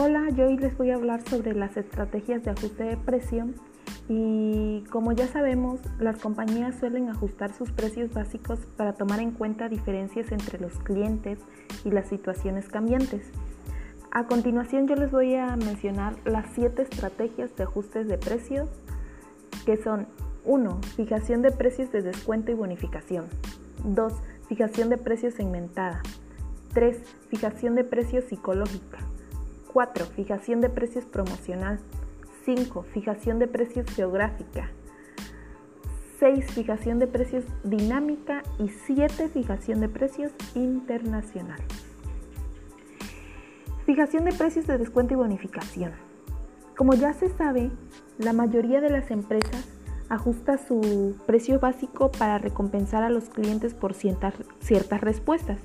Hola, yo hoy les voy a hablar sobre las estrategias de ajuste de precio y como ya sabemos, las compañías suelen ajustar sus precios básicos para tomar en cuenta diferencias entre los clientes y las situaciones cambiantes. A continuación yo les voy a mencionar las siete estrategias de ajustes de precios que son 1. Fijación de precios de descuento y bonificación. 2. Fijación de precios segmentada. 3. Fijación de precios psicológica. 4. Fijación de precios promocional. 5. Fijación de precios geográfica. 6. Fijación de precios dinámica. Y 7. Fijación de precios internacional. Fijación de precios de descuento y bonificación. Como ya se sabe, la mayoría de las empresas ajusta su precio básico para recompensar a los clientes por ciertas, ciertas respuestas,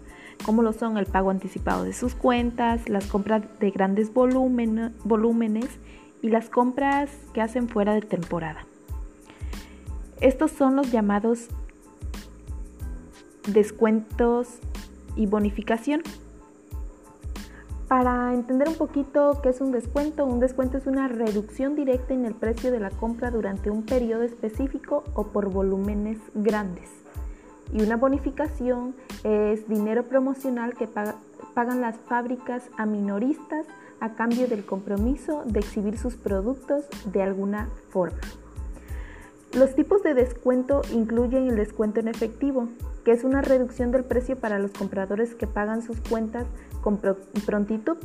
como lo son el pago anticipado de sus cuentas, las compras de grandes volúmenes y las compras que hacen fuera de temporada. Estos son los llamados descuentos y bonificación. Para entender un poquito qué es un descuento, un descuento es una reducción directa en el precio de la compra durante un periodo específico o por volúmenes grandes. Y una bonificación es dinero promocional que pagan las fábricas a minoristas a cambio del compromiso de exhibir sus productos de alguna forma. Los tipos de descuento incluyen el descuento en efectivo, que es una reducción del precio para los compradores que pagan sus cuentas con prontitud.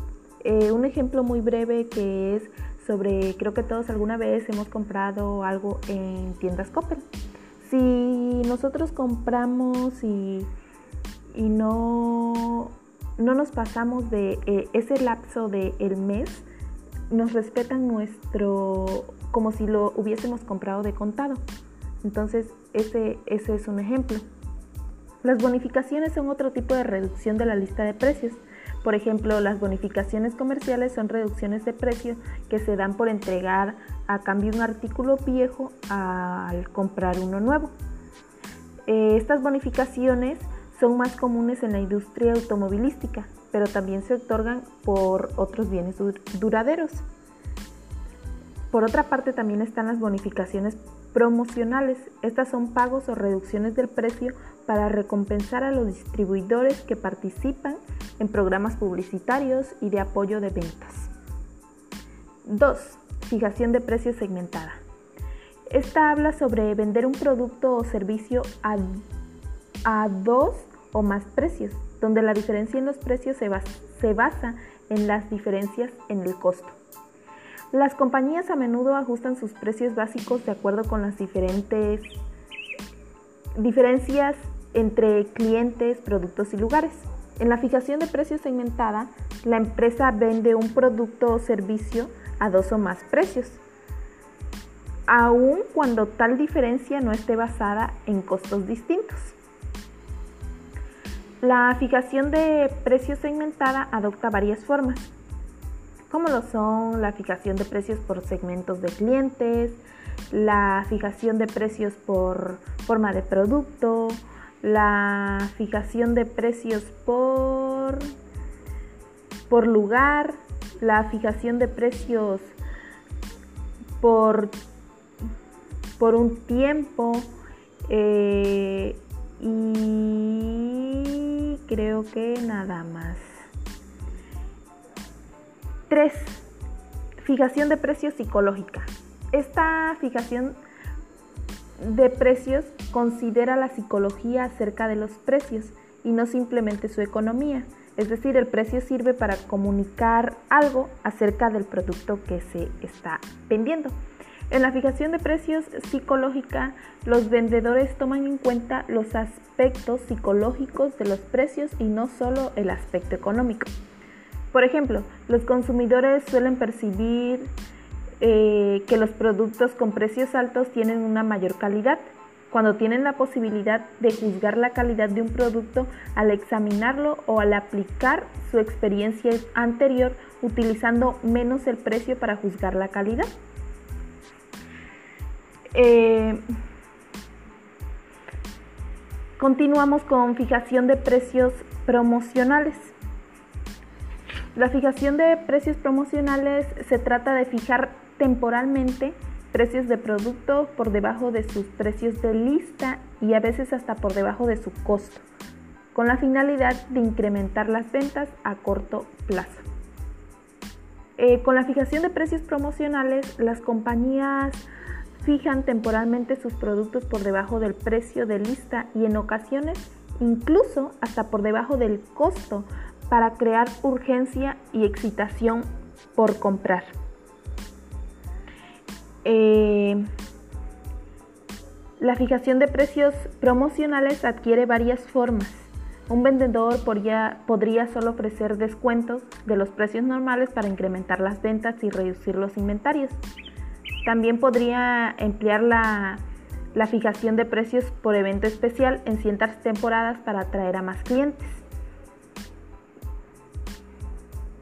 Eh, un ejemplo muy breve que es sobre, creo que todos alguna vez hemos comprado algo en tiendas Coppel. Si nosotros compramos y, y no, no nos pasamos de eh, ese lapso del el mes, nos respetan nuestro, como si lo hubiésemos comprado de contado. Entonces, ese, ese es un ejemplo. Las bonificaciones son otro tipo de reducción de la lista de precios. Por ejemplo, las bonificaciones comerciales son reducciones de precio que se dan por entregar a cambio un artículo viejo al comprar uno nuevo. Eh, estas bonificaciones son más comunes en la industria automovilística, pero también se otorgan por otros bienes duraderos. Por otra parte, también están las bonificaciones promocionales. Estas son pagos o reducciones del precio para recompensar a los distribuidores que participan en programas publicitarios y de apoyo de ventas. 2. Fijación de precios segmentada. Esta habla sobre vender un producto o servicio a, a dos o más precios, donde la diferencia en los precios se, se basa en las diferencias en el costo. Las compañías a menudo ajustan sus precios básicos de acuerdo con las diferentes diferencias entre clientes, productos y lugares. En la fijación de precios segmentada, la empresa vende un producto o servicio a dos o más precios, aun cuando tal diferencia no esté basada en costos distintos. La fijación de precios segmentada adopta varias formas como lo son la fijación de precios por segmentos de clientes, la fijación de precios por forma de producto, la fijación de precios por, por lugar, la fijación de precios por, por un tiempo eh, y creo que nada más. 3. Fijación de precios psicológica. Esta fijación de precios considera la psicología acerca de los precios y no simplemente su economía. Es decir, el precio sirve para comunicar algo acerca del producto que se está vendiendo. En la fijación de precios psicológica, los vendedores toman en cuenta los aspectos psicológicos de los precios y no solo el aspecto económico. Por ejemplo, los consumidores suelen percibir eh, que los productos con precios altos tienen una mayor calidad. Cuando tienen la posibilidad de juzgar la calidad de un producto al examinarlo o al aplicar su experiencia anterior utilizando menos el precio para juzgar la calidad. Eh, continuamos con fijación de precios promocionales. La fijación de precios promocionales se trata de fijar temporalmente precios de producto por debajo de sus precios de lista y a veces hasta por debajo de su costo, con la finalidad de incrementar las ventas a corto plazo. Eh, con la fijación de precios promocionales, las compañías fijan temporalmente sus productos por debajo del precio de lista y en ocasiones incluso hasta por debajo del costo para crear urgencia y excitación por comprar. Eh, la fijación de precios promocionales adquiere varias formas. Un vendedor podría, podría, solo ofrecer descuentos de los precios normales para incrementar las ventas y reducir los inventarios. También podría emplear la, la fijación de precios por evento especial en ciertas temporadas para atraer a más clientes.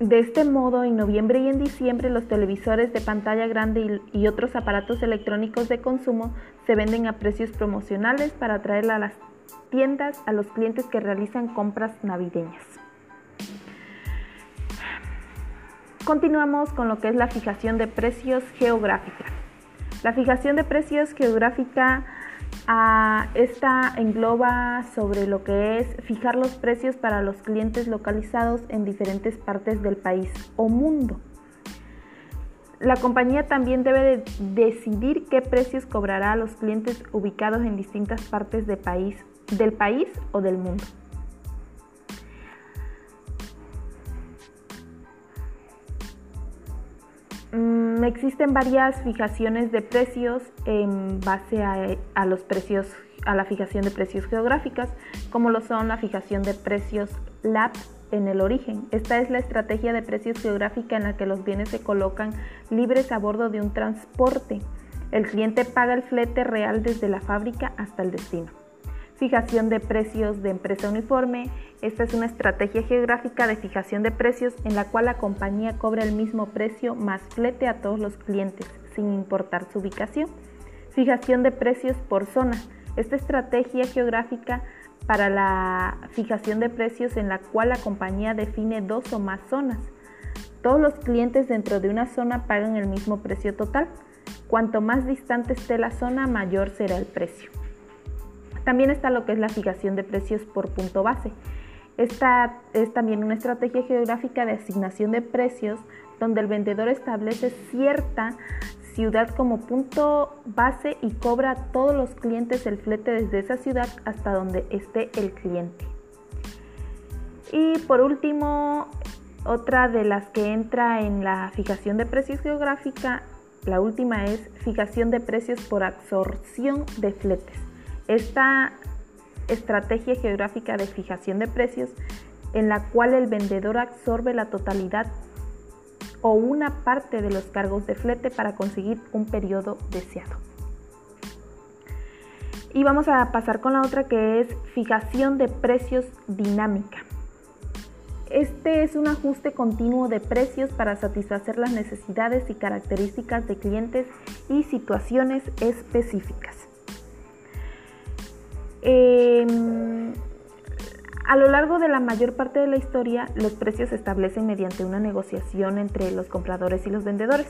De este modo, en noviembre y en diciembre, los televisores de pantalla grande y, otros aparatos electrónicos de consumo se venden a precios promocionales para atraer a las tiendas a los clientes que realizan compras navideñas. Continuamos con lo que es la fijación de precios geográfica. La fijación de precios geográfica Ah, esta engloba sobre lo que es fijar los precios para los clientes localizados en diferentes partes del país o mundo. La compañía también debe decidir qué precios cobrará a los clientes ubicados en distintas partes del país o del mundo. Mm, existen varias fijaciones de precios en base a, los precios, a la fijación de precios geográficas, como lo son la fijación de precios LAP en el origen. Esta es la estrategia de precios geográfica en la que los bienes se colocan libres a bordo de un transporte. El cliente paga el flete real desde la fábrica hasta el destino. Fijación de precios de empresa uniforme. Esta es una estrategia geográfica de fijación de precios en la cual la compañía cobra el mismo precio más flete a todos los clientes, sin importar su ubicación. Fijación de precios por zona. Esta estrategia geográfica para la fijación de precios en la cual la compañía define dos o más zonas. Todos los clientes dentro de una zona pagan el mismo precio total. Cuanto más distante esté la zona, mayor será el precio. También está lo que es la fijación de precios por punto base. Esta es también una estrategia geográfica de asignación de precios donde el vendedor establece cierta ciudad como punto base y cobra a todos los clientes el flete desde esa ciudad hasta donde esté el cliente. Y por último, otra de las que entra en la fijación de precios geográfica, la última es fijación de precios por absorción de fletes esta estrategia geográfica de fijación de precios en la cual el vendedor absorbe la totalidad o una parte de los cargos de flete para conseguir un periodo deseado. Y vamos a pasar con la otra que es fijación de precios dinámica. Este es un ajuste continuo de precios para satisfacer las necesidades y características de clientes y situaciones específicas. Em, a lo largo de la mayor parte de la historia, los precios se establecen mediante una negociación entre los compradores y los vendedores.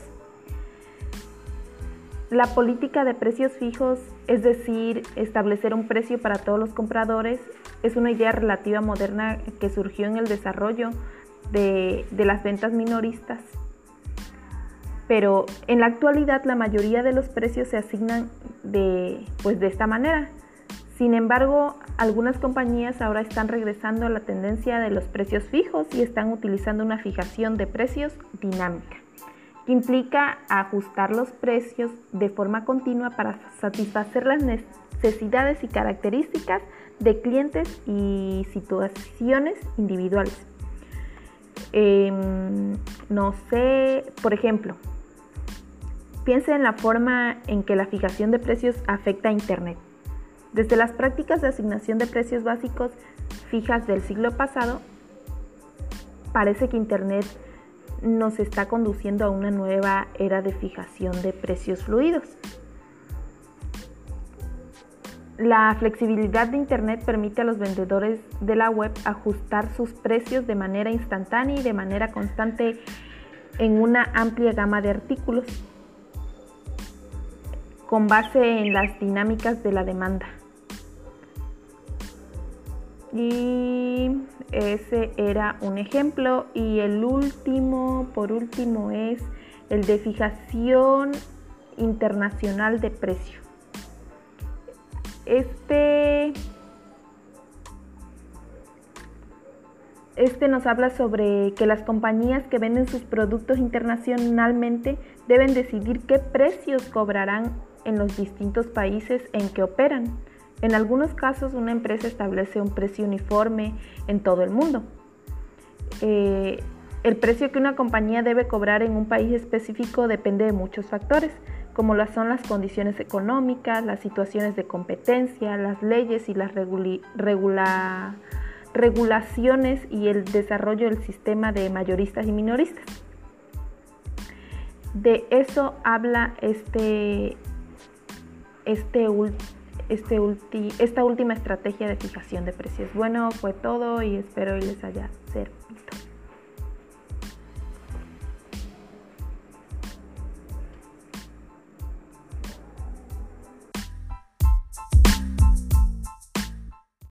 La política de precios fijos, es decir, establecer un precio para todos los compradores, es una idea relativa moderna que surgió en el desarrollo de, las ventas minoristas. Pero en la actualidad la mayoría de los precios se asignan de, pues de esta manera. Sin embargo, algunas compañías ahora están regresando a la tendencia de los precios fijos y están utilizando una fijación de precios dinámica, que implica ajustar los precios de forma continua para satisfacer las necesidades y características de clientes y situaciones individuales. Em, no sé, por ejemplo, piense en la forma en que la fijación de precios afecta a Internet. Desde las prácticas de asignación de precios básicos fijas del siglo pasado, parece que Internet nos está conduciendo a una nueva era de fijación de precios fluidos. La flexibilidad de Internet permite a los vendedores de la web ajustar sus precios de manera instantánea y de manera constante en una amplia gama de artículos con base en las dinámicas de la demanda. Y ese era un ejemplo. Y el último, por último, es el de fijación internacional de precio. Este, este nos habla sobre que las compañías que venden sus productos internacionalmente deben decidir qué precios cobrarán en los distintos países en que operan. En algunos casos una empresa establece un precio uniforme en todo el mundo. Eh, el precio que una compañía debe cobrar en un país específico depende de muchos factores, como lo son las condiciones económicas, las situaciones de competencia, las leyes y las regulaciones y el desarrollo del sistema de mayoristas y minoristas. De eso habla este, este, este esta última estrategia de fijación de precios. Bueno, fue todo y espero que les haya servido.